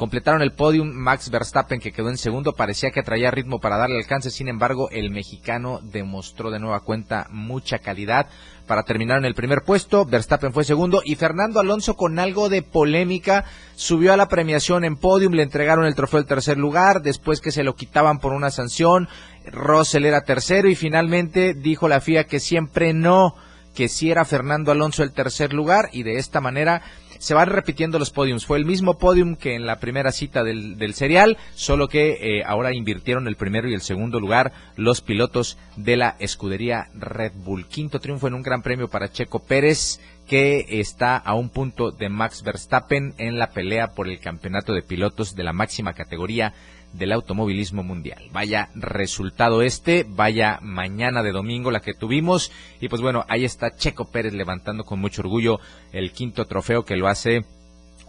Completaron el podium Max Verstappen que quedó en segundo, parecía que traía ritmo para darle alcance, sin embargo el mexicano demostró de nueva cuenta mucha calidad. Para terminar en el primer puesto, Verstappen fue segundo y Fernando Alonso con algo de polémica subió a la premiación en podium, le entregaron el trofeo del tercer lugar, después que se lo quitaban por una sanción, Russell era tercero y finalmente dijo la FIA que siempre no, que si era Fernando Alonso el tercer lugar y de esta manera se van repitiendo los podiums. Fue el mismo podium que en la primera cita del, del serial, solo que eh, ahora invirtieron el primero y el segundo lugar los pilotos de la escudería Red Bull. Quinto triunfo en un gran premio para Checo Pérez que está a un punto de Max Verstappen en la pelea por el campeonato de pilotos de la máxima categoría del automovilismo mundial. Vaya resultado este, vaya mañana de domingo la que tuvimos y pues bueno, ahí está Checo Pérez levantando con mucho orgullo el quinto trofeo que lo hace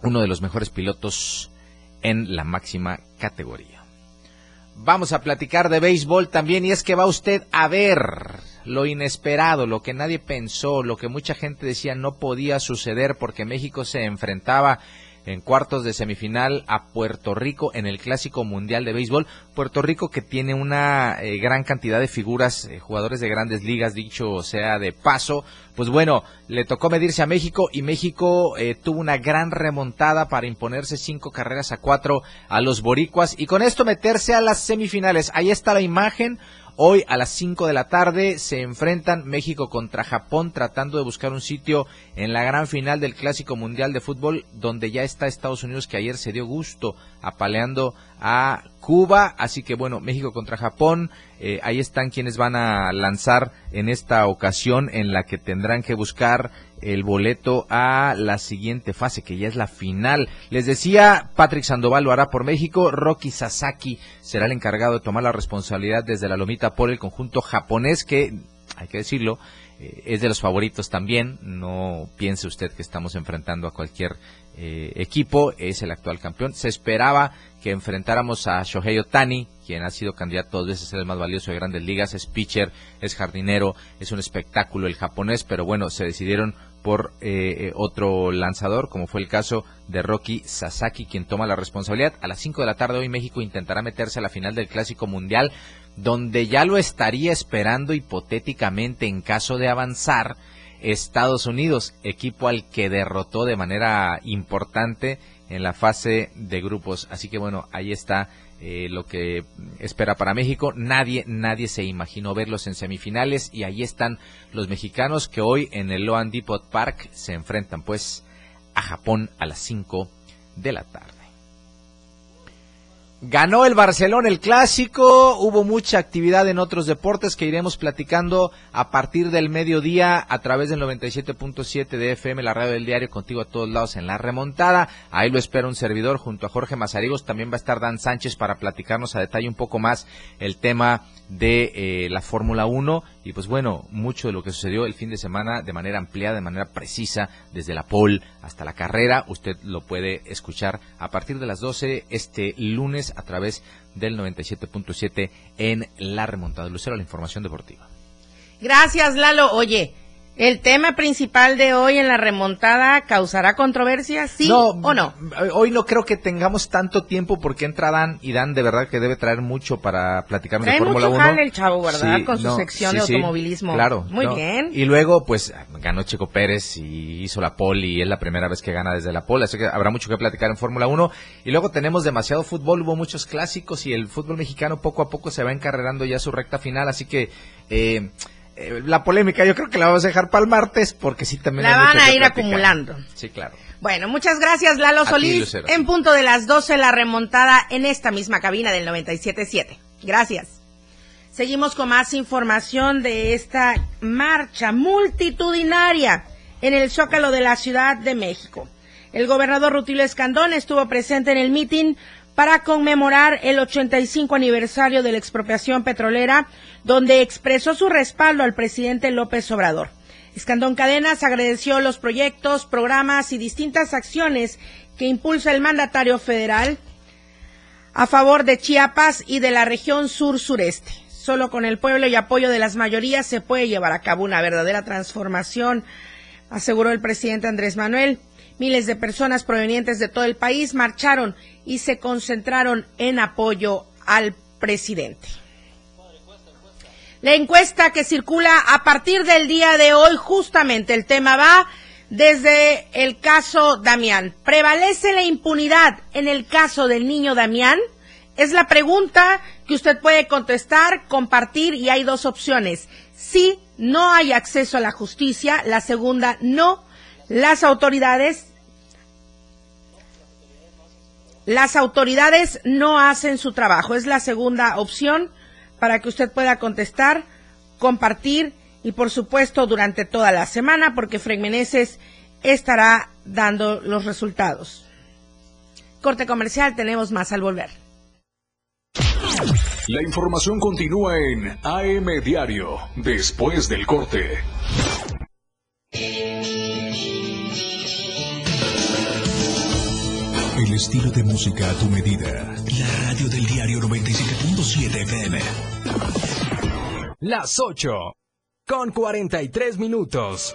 uno de los mejores pilotos en la máxima categoría. Vamos a platicar de béisbol también y es que va usted a ver lo inesperado, lo que nadie pensó, lo que mucha gente decía no podía suceder porque México se enfrentaba en cuartos de semifinal a Puerto Rico en el Clásico Mundial de Béisbol. Puerto Rico que tiene una eh, gran cantidad de figuras, eh, jugadores de grandes ligas, dicho sea de paso. Pues bueno, le tocó medirse a México y México eh, tuvo una gran remontada para imponerse cinco carreras a cuatro a los boricuas y con esto meterse a las semifinales. Ahí está la imagen. Hoy a las 5 de la tarde se enfrentan México contra Japón tratando de buscar un sitio en la gran final del Clásico Mundial de Fútbol donde ya está Estados Unidos que ayer se dio gusto apaleando a Cuba. Así que bueno, México contra Japón. Eh, ahí están quienes van a lanzar en esta ocasión en la que tendrán que buscar el boleto a la siguiente fase, que ya es la final. Les decía, Patrick Sandoval lo hará por México, Rocky Sasaki será el encargado de tomar la responsabilidad desde la lomita por el conjunto japonés, que, hay que decirlo, eh, es de los favoritos también. No piense usted que estamos enfrentando a cualquier eh, equipo, es el actual campeón. Se esperaba que enfrentáramos a Shohei Otani, quien ha sido candidato dos veces a ser el más valioso de grandes ligas, es pitcher, es jardinero, es un espectáculo el japonés, pero bueno, se decidieron por eh, eh, otro lanzador, como fue el caso de Rocky Sasaki, quien toma la responsabilidad. A las 5 de la tarde hoy México intentará meterse a la final del Clásico Mundial. donde ya lo estaría esperando hipotéticamente en caso de avanzar Estados Unidos, equipo al que derrotó de manera importante en la fase de grupos. Así que bueno, ahí está eh, lo que espera para México. Nadie, nadie se imaginó verlos en semifinales y ahí están los mexicanos que hoy en el Loan Depot Park se enfrentan pues a Japón a las 5 de la tarde. Ganó el Barcelona el clásico, hubo mucha actividad en otros deportes que iremos platicando a partir del mediodía a través del 97.7 de FM, la radio del diario, contigo a todos lados en la remontada. Ahí lo espera un servidor junto a Jorge Mazarigos, también va a estar Dan Sánchez para platicarnos a detalle un poco más el tema de eh, la Fórmula 1 y pues bueno, mucho de lo que sucedió el fin de semana de manera ampliada, de manera precisa, desde la pole hasta la carrera, usted lo puede escuchar a partir de las 12 este lunes a través del 97.7 en la remontada. Lucero, la información deportiva. Gracias, Lalo. Oye, ¿El tema principal de hoy en la remontada causará controversia, sí o no? Hoy no creo que tengamos tanto tiempo porque entra Dan y Dan de verdad que debe traer mucho para platicarnos de Fórmula 1. Trae el chavo, ¿verdad? Con su sección de automovilismo. claro. Muy bien. Y luego, pues, ganó Checo Pérez y hizo la pole y es la primera vez que gana desde la pole, así que habrá mucho que platicar en Fórmula 1. Y luego tenemos demasiado fútbol, hubo muchos clásicos y el fútbol mexicano poco a poco se va encarrerando ya su recta final, así que... Eh, eh, la polémica yo creo que la vamos a dejar para el martes porque sí también la van a ir acumulando. Sí, claro. Bueno, muchas gracias Lalo Solís. En punto de las 12 la remontada en esta misma cabina del 97.7. Gracias. Seguimos con más información de esta marcha multitudinaria en el Zócalo de la Ciudad de México. El gobernador Rutilio Escandón estuvo presente en el mitin para conmemorar el 85 aniversario de la expropiación petrolera, donde expresó su respaldo al presidente López Obrador. Escandón Cadenas agradeció los proyectos, programas y distintas acciones que impulsa el mandatario federal a favor de Chiapas y de la región sur-sureste. Solo con el pueblo y apoyo de las mayorías se puede llevar a cabo una verdadera transformación, aseguró el presidente Andrés Manuel. Miles de personas provenientes de todo el país marcharon y se concentraron en apoyo al presidente. La encuesta que circula a partir del día de hoy, justamente el tema va desde el caso Damián. ¿Prevalece la impunidad en el caso del niño Damián? Es la pregunta que usted puede contestar, compartir y hay dos opciones. Sí, no hay acceso a la justicia. La segunda, no. Las autoridades las autoridades no hacen su trabajo. Es la segunda opción para que usted pueda contestar, compartir y por supuesto durante toda la semana porque Fregmeneses estará dando los resultados. Corte comercial, tenemos más al volver. La información continúa en AM Diario, después del corte. El estilo de música a tu medida. La radio del diario 97.7 FM. Las 8. Con 43 minutos.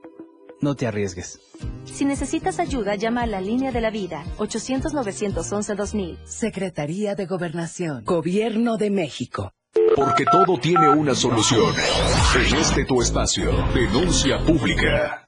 No te arriesgues. Si necesitas ayuda, llama a la línea de la vida, 800-911-2000. Secretaría de Gobernación, Gobierno de México. Porque todo tiene una solución. En este tu espacio, denuncia pública.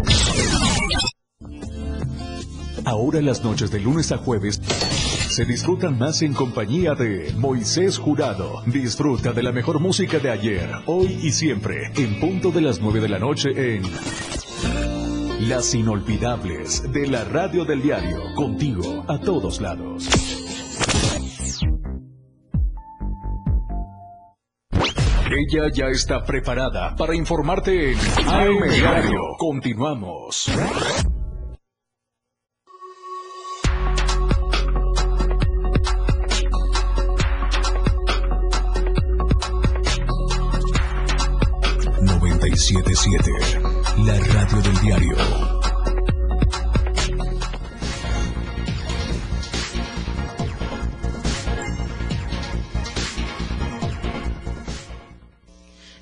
Ahora las noches de lunes a jueves se disfrutan más en compañía de Moisés Jurado. Disfruta de la mejor música de ayer, hoy y siempre, en punto de las 9 de la noche en Las Inolvidables de la Radio del Diario, contigo a todos lados. Ella ya está preparada para informarte en AM Diario. Continuamos.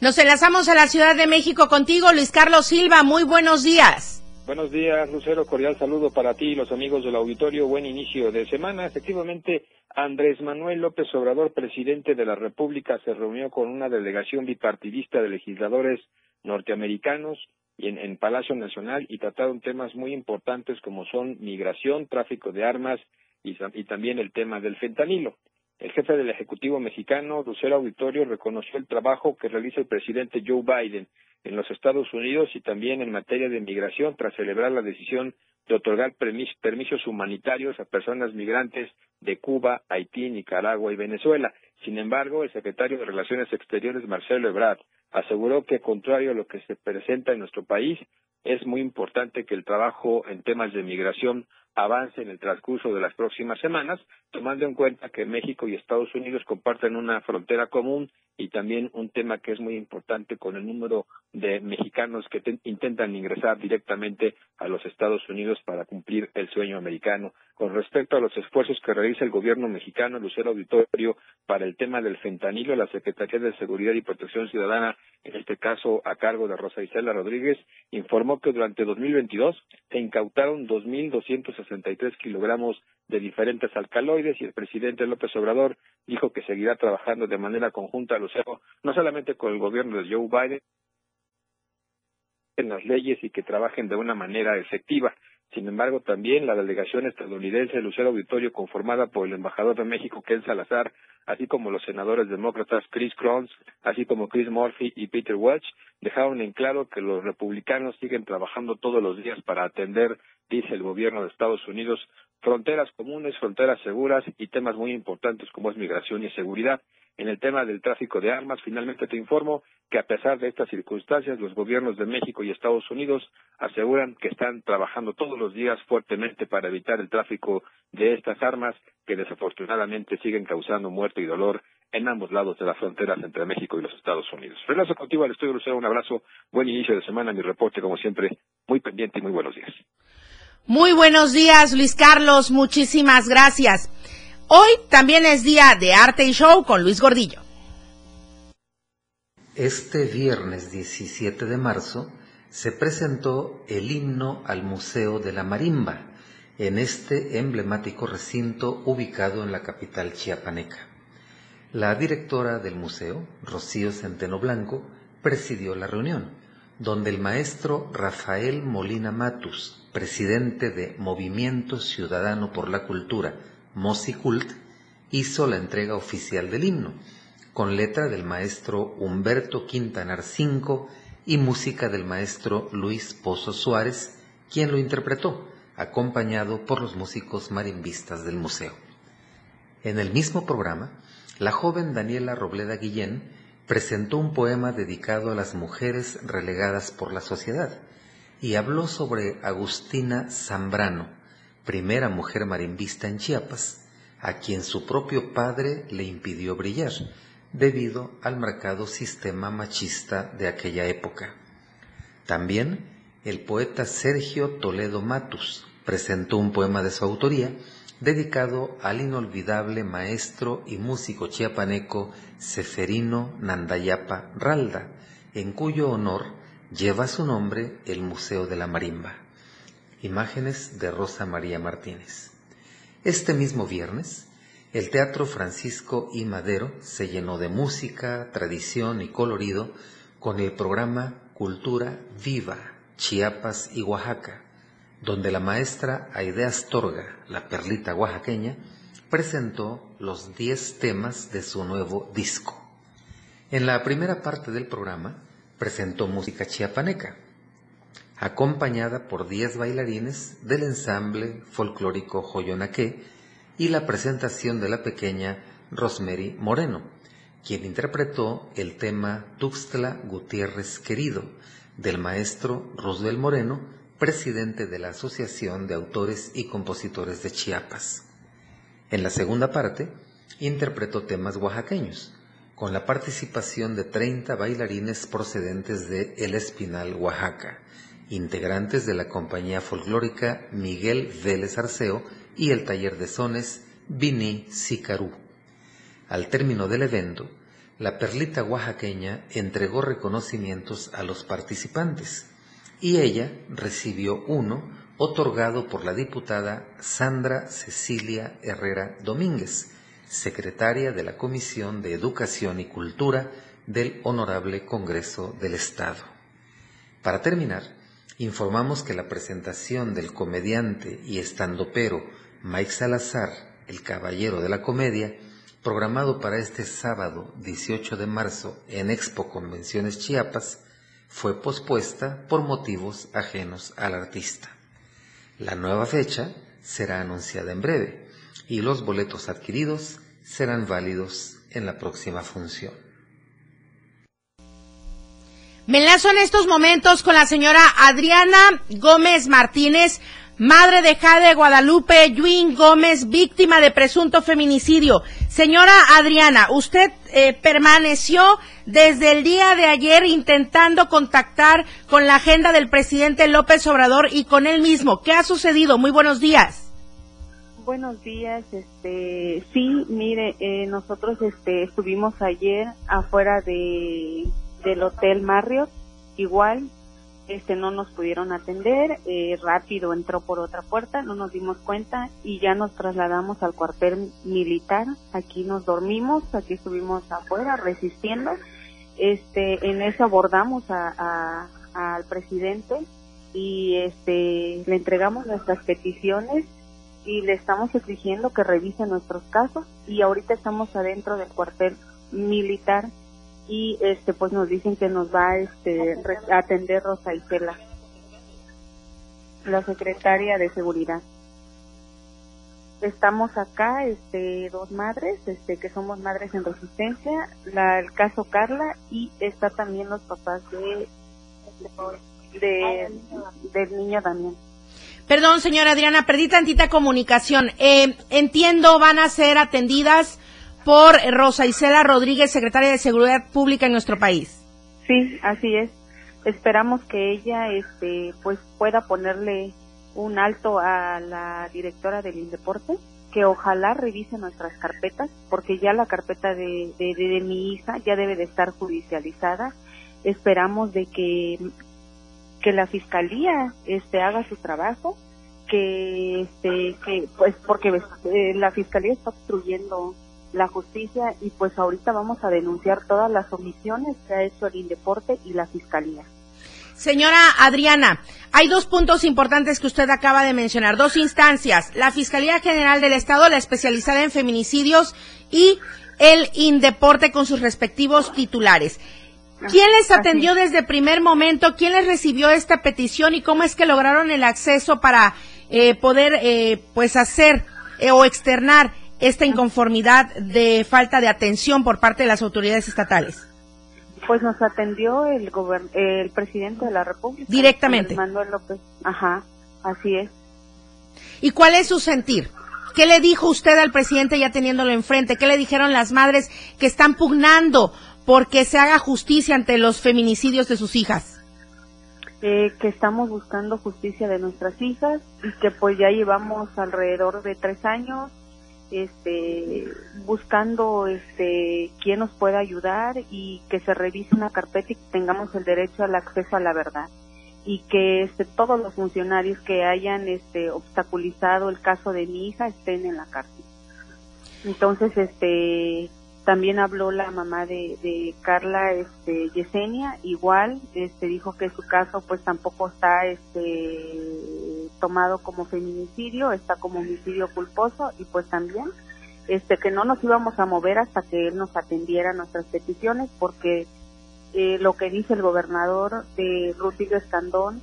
Nos enlazamos a la Ciudad de México contigo, Luis Carlos Silva. Muy buenos días. Buenos días, Lucero. Cordial saludo para ti y los amigos del auditorio. Buen inicio de semana. Efectivamente, Andrés Manuel López Obrador, presidente de la República, se reunió con una delegación bipartidista de legisladores norteamericanos y en, Palacio Nacional y trataron temas muy importantes como son migración, tráfico de armas y, también el tema del fentanilo. El jefe del Ejecutivo mexicano, Lucero Auditorio, reconoció el trabajo que realiza el presidente Joe Biden en los Estados Unidos y también en materia de migración tras celebrar la decisión de otorgar permisos humanitarios a personas migrantes de Cuba, Haití, Nicaragua y Venezuela. Sin embargo, el secretario de Relaciones Exteriores, Marcelo Ebrard, aseguró que, contrario a lo que se presenta en nuestro país, es muy importante que el trabajo en temas de migración avance en el transcurso de las próximas semanas, tomando en cuenta que México y Estados Unidos comparten una frontera común y también un tema que es muy importante con el número de mexicanos que intentan ingresar directamente a los Estados Unidos para cumplir el sueño americano. Con respecto a los esfuerzos que realiza el gobierno mexicano, Lucero Auditorio, para el tema del fentanilo, la Secretaría de Seguridad y Protección Ciudadana, en este caso a cargo de Rosa Isela Rodríguez, informó que durante 2022 se incautaron 2.263 kilogramos de diferentes alcaloides y el presidente López Obrador dijo que seguirá trabajando de manera conjunta, Lucero, no solamente con el gobierno de Joe Biden, en las leyes y que trabajen de una manera efectiva. Sin embargo, también la delegación estadounidense Lucero Auditorio, conformada por el embajador de México, Ken Salazar, así como los senadores demócratas Chris Crons, así como Chris Murphy y Peter Welch, dejaron en claro que los republicanos siguen trabajando todos los días para atender, dice el gobierno de Estados Unidos, fronteras comunes, fronteras seguras y temas muy importantes como es migración y seguridad. En el tema del tráfico de armas, finalmente te informo que a pesar de estas circunstancias, los gobiernos de México y Estados Unidos aseguran que están trabajando todos los días fuertemente para evitar el tráfico de estas armas que desafortunadamente siguen causando muerte y dolor en ambos lados de las fronteras entre México y los Estados Unidos. Regreso contigo al estudio, Lucero. Un abrazo, buen inicio de semana. Mi reporte, como siempre, muy pendiente y muy buenos días. Muy buenos días, Luis Carlos. Muchísimas gracias. Hoy también es día de arte y show con Luis Gordillo. Este viernes 17 de marzo se presentó el himno al Museo de la Marimba en este emblemático recinto ubicado en la capital chiapaneca. La directora del museo, Rocío Centeno Blanco, presidió la reunión, donde el maestro Rafael Molina Matus, presidente de Movimiento Ciudadano por la Cultura, Cult hizo la entrega oficial del himno, con letra del maestro Humberto Quintanar V y música del maestro Luis Pozo Suárez, quien lo interpretó, acompañado por los músicos marimbistas del museo. En el mismo programa, la joven Daniela Robleda Guillén presentó un poema dedicado a las mujeres relegadas por la sociedad y habló sobre Agustina Zambrano, primera mujer marimbista en Chiapas, a quien su propio padre le impidió brillar, debido al marcado sistema machista de aquella época. También el poeta Sergio Toledo Matus presentó un poema de su autoría dedicado al inolvidable maestro y músico chiapaneco Seferino Nandayapa Ralda, en cuyo honor lleva su nombre el Museo de la Marimba. Imágenes de Rosa María Martínez. Este mismo viernes, el Teatro Francisco I. Madero se llenó de música, tradición y colorido con el programa Cultura Viva, Chiapas y Oaxaca, donde la maestra Aidea Astorga, la perlita oaxaqueña, presentó los 10 temas de su nuevo disco. En la primera parte del programa presentó música chiapaneca, acompañada por 10 bailarines del ensamble folclórico Joyonaque y la presentación de la pequeña Rosemary Moreno, quien interpretó el tema Tuxtla Gutiérrez Querido del maestro Roosevelt Moreno, presidente de la Asociación de Autores y Compositores de Chiapas. En la segunda parte, interpretó temas oaxaqueños, con la participación de 30 bailarines procedentes de El Espinal, Oaxaca, integrantes de la compañía folclórica Miguel Vélez Arceo y el taller de sones Vini Sicarú. Al término del evento, la perlita oaxaqueña entregó reconocimientos a los participantes, y ella recibió uno otorgado por la diputada Sandra Cecilia Herrera Domínguez, secretaria de la Comisión de Educación y Cultura del Honorable Congreso del Estado. Para terminar, informamos que la presentación del comediante y estandopero Mike Salazar, el caballero de la comedia, programado para este sábado 18 de marzo en Expo Convenciones Chiapas, fue pospuesta por motivos ajenos al artista. La nueva fecha será anunciada en breve y los boletos adquiridos serán válidos en la próxima función. Me enlazo en estos momentos con la señora Adriana Gómez Martínez, madre de Jade Guadalupe Yuin Gómez, víctima de presunto feminicidio. Señora Adriana, usted eh, permaneció desde el día de ayer intentando contactar con la agenda del presidente López Obrador y con él mismo. ¿Qué ha sucedido? Muy buenos días. Buenos días, este, sí, mire, eh, nosotros este, estuvimos ayer afuera de, del Hotel Marriott, igual, este no nos pudieron atender, eh, rápido entró por otra puerta, no nos dimos cuenta y ya nos trasladamos al cuartel militar, aquí nos dormimos, aquí estuvimos afuera resistiendo, este en eso abordamos a, al presidente y este le entregamos nuestras peticiones y le estamos exigiendo que revise nuestros casos. Y ahorita estamos adentro del cuartel militar y este pues nos dicen que nos va este, a atender Rosa Isela, la secretaria de seguridad. Estamos acá, este, dos madres, este, que somos madres en resistencia, la, el caso Carla y está también los papás de, de del niño Damián. Perdón, señora Adriana, perdí tantita comunicación. Eh, entiendo, van a ser atendidas por Rosa Isela Rodríguez, secretaria de Seguridad Pública en nuestro país. Sí, así es. Esperamos que ella este pues pueda ponerle un alto a la directora del Indeporte, que ojalá revise nuestras carpetas, porque ya la carpeta de, de, de, mi hija ya debe de estar judicializada. Esperamos de que, que la fiscalía este haga su trabajo, que este que pues porque eh, la fiscalía está obstruyendo la justicia y pues ahorita vamos a denunciar todas las omisiones que ha hecho el Indeporte y la Fiscalía. Señora Adriana, hay dos puntos importantes que usted acaba de mencionar, dos instancias, la Fiscalía General del Estado, la especializada en feminicidios y el Indeporte con sus respectivos titulares. ¿Quién les atendió desde el primer momento? ¿Quién les recibió esta petición y cómo es que lograron el acceso para eh, poder eh, pues hacer eh, o externar esta inconformidad de falta de atención por parte de las autoridades estatales? Pues nos atendió el el presidente de la República. Directamente. Manuel López. Ajá, así es. ¿Y cuál es su sentir? ¿Qué le dijo usted al presidente ya teniéndolo enfrente? ¿Qué le dijeron las madres que están pugnando porque se haga justicia ante los feminicidios de sus hijas? eh, que estamos buscando justicia de nuestras hijas y que pues ya llevamos alrededor de tres años este buscando este quién nos pueda ayudar y que se revise una carpeta y que tengamos el derecho al acceso a la verdad. Y que este, todos los funcionarios que hayan este obstaculizado el caso de mi hija estén en la cárcel. Entonces este también habló la mamá de, de Carla este Yesenia. Igual este dijo que su caso pues tampoco está este tomado como feminicidio está como homicidio culposo y pues también este que no nos íbamos a mover hasta que él nos atendiera nuestras peticiones porque eh, lo que dice el gobernador de Rutilio Escandón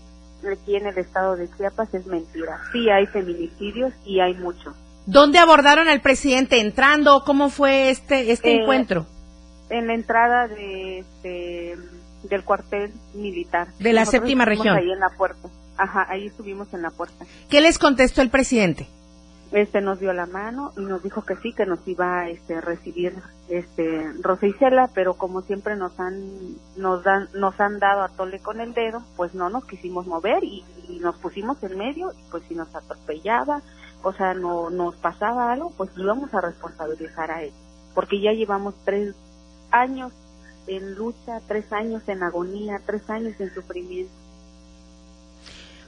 aquí en el estado de Chiapas es mentira sí hay feminicidios y hay muchos ¿Dónde abordaron al presidente entrando? ¿Cómo fue este este Eh, encuentro? En la entrada de este, del cuartel militar. De la Nosotros séptima región. Ahí en la puerta. Ajá, ahí estuvimos en la puerta. ¿Qué les contestó el presidente? Este nos dio la mano y nos dijo que sí, que nos iba a este, recibir este Rosa Isela, pero como siempre nos han nos dan nos han dado a tole con el dedo, pues no nos quisimos mover y, y nos pusimos en medio y pues si nos atropellaba, o sea, no nos pasaba algo, pues íbamos a responsabilizar a él, porque ya llevamos tres años en lucha, tres años en agonía, tres años en sufrimiento.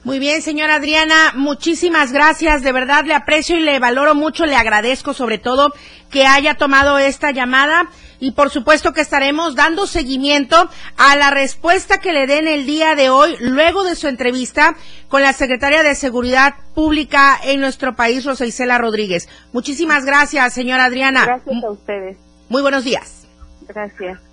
Muy bien, señora Adriana, muchísimas gracias. De verdad le aprecio y le valoro mucho, le agradezco sobre todo que haya tomado esta llamada y por supuesto que estaremos dando seguimiento a la respuesta que le den el día de hoy luego de su entrevista con la secretaria de Seguridad Pública en nuestro país, Rosa Isela Rodríguez. Muchísimas gracias, señora Adriana. Gracias a ustedes. Muy buenos días. Gracias.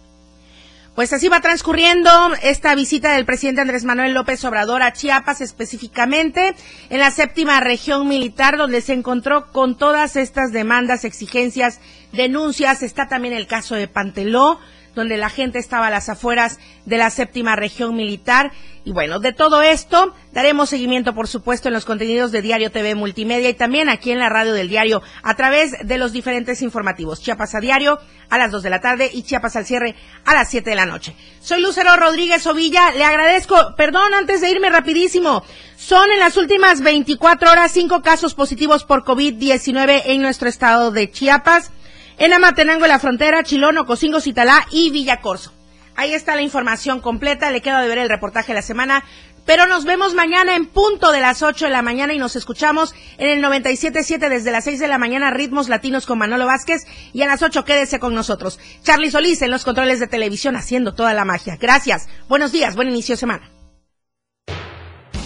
Pues así va transcurriendo esta visita del presidente Andrés Manuel López Obrador a Chiapas, específicamente en la séptima región militar, donde se encontró con todas estas demandas, exigencias, denuncias. Está también el caso de Panteló, donde la gente estaba a las afueras de la séptima región militar. Y bueno, de todo esto daremos seguimiento, por supuesto, en los contenidos de Diario TV Multimedia y también aquí en la radio del diario a través de los diferentes informativos. Chiapas a diario a las 2 de la tarde y Chiapas al cierre a las 7 de la noche. Soy Lucero Rodríguez Ovilla, le agradezco, perdón, antes de irme rapidísimo, son en las últimas 24 horas cinco casos positivos por COVID-19 en nuestro estado de Chiapas en Amatenango de la Frontera, Chilono, Cocingo, Citalá y Villacorso. Ahí está la información completa, le queda de ver el reportaje de la semana, pero nos vemos mañana en punto de las 8 de la mañana y nos escuchamos en el 97.7 desde las 6 de la mañana, Ritmos Latinos con Manolo Vázquez y a las 8 quédese con nosotros. Charlie Solís en los controles de televisión haciendo toda la magia. Gracias, buenos días, buen inicio de semana.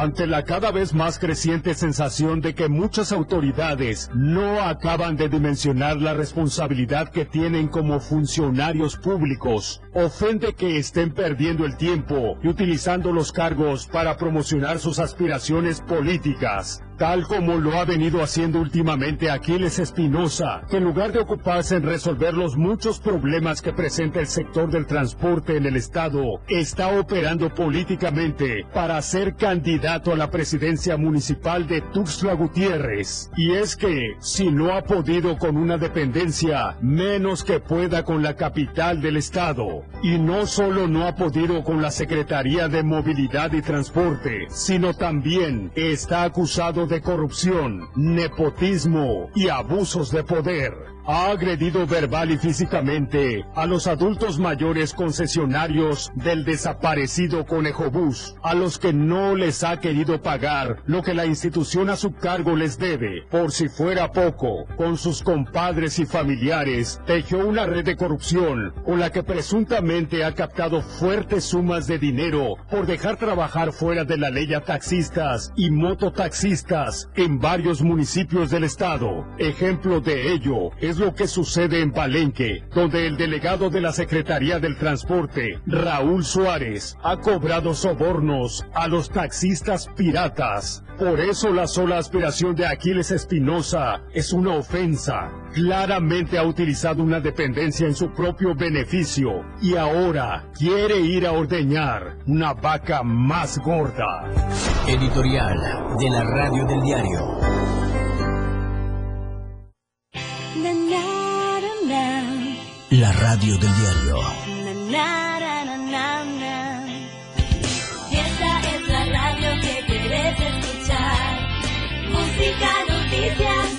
Ante la cada vez más creciente sensación de que muchas autoridades no acaban de dimensionar la responsabilidad que tienen como funcionarios públicos, ofende que estén perdiendo el tiempo y utilizando los cargos para promocionar sus aspiraciones políticas, tal como lo ha venido haciendo últimamente Aquiles Espinosa, que en lugar de ocuparse en resolver los muchos problemas que presenta el sector del transporte en el Estado, está operando políticamente para ser candidato a la presidencia municipal de Tuxtla Gutiérrez. Y es que, si no ha podido con una dependencia, menos que pueda con la capital del Estado. Y no solo no ha podido con la Secretaría de Movilidad y Transporte, sino también está acusado de corrupción, nepotismo y abusos de poder. Ha agredido verbal y físicamente a los adultos mayores concesionarios del desaparecido Conejo Bus, a los que no les ha querido pagar lo que la institución a su cargo les debe. Por si fuera poco, con sus compadres y familiares, tejió una red de corrupción con la que presuntamente ha captado fuertes sumas de dinero por dejar trabajar fuera de la ley a taxistas y mototaxistas en varios municipios del estado. Ejemplo de ello es lo que sucede en Palenque, donde el delegado de la Secretaría del Transporte, Raúl Suárez, ha cobrado sobornos a los taxistas piratas. Por eso la sola aspiración de Aquiles Espinosa es una ofensa. Claramente ha utilizado una dependencia en su propio beneficio y ahora quiere ir a ordeñar una vaca más gorda. Editorial de la Radio del Diario. La radio del diario. Esta es la radio que querés escuchar. Música, noticias.